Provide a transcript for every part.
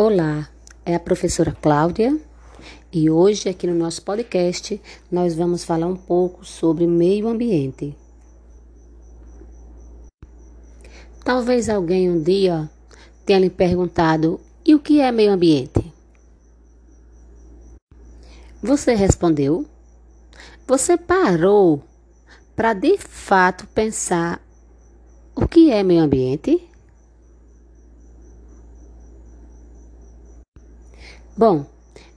Olá, é a professora Cláudia e hoje aqui no nosso podcast nós vamos falar um pouco sobre meio ambiente. Talvez alguém um dia tenha lhe perguntado: e o que é meio ambiente? Você respondeu? Você parou para de fato pensar o que é meio ambiente? Bom,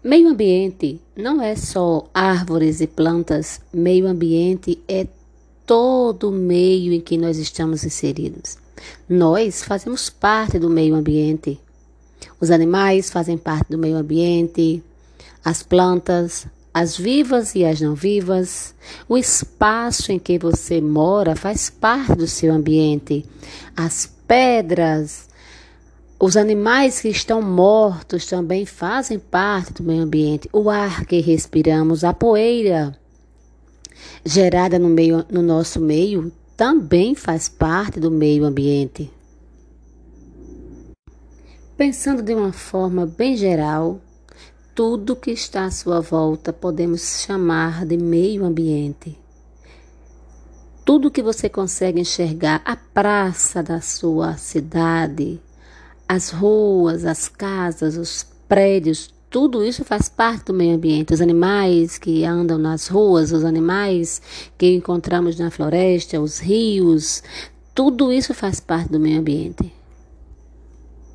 meio ambiente não é só árvores e plantas, meio ambiente é todo o meio em que nós estamos inseridos. Nós fazemos parte do meio ambiente. Os animais fazem parte do meio ambiente, as plantas, as vivas e as não vivas. O espaço em que você mora faz parte do seu ambiente. As pedras, os animais que estão mortos também fazem parte do meio ambiente. O ar que respiramos, a poeira gerada no, meio, no nosso meio, também faz parte do meio ambiente. Pensando de uma forma bem geral, tudo que está à sua volta podemos chamar de meio ambiente. Tudo que você consegue enxergar, a praça da sua cidade, as ruas, as casas, os prédios, tudo isso faz parte do meio ambiente. Os animais que andam nas ruas, os animais que encontramos na floresta, os rios, tudo isso faz parte do meio ambiente.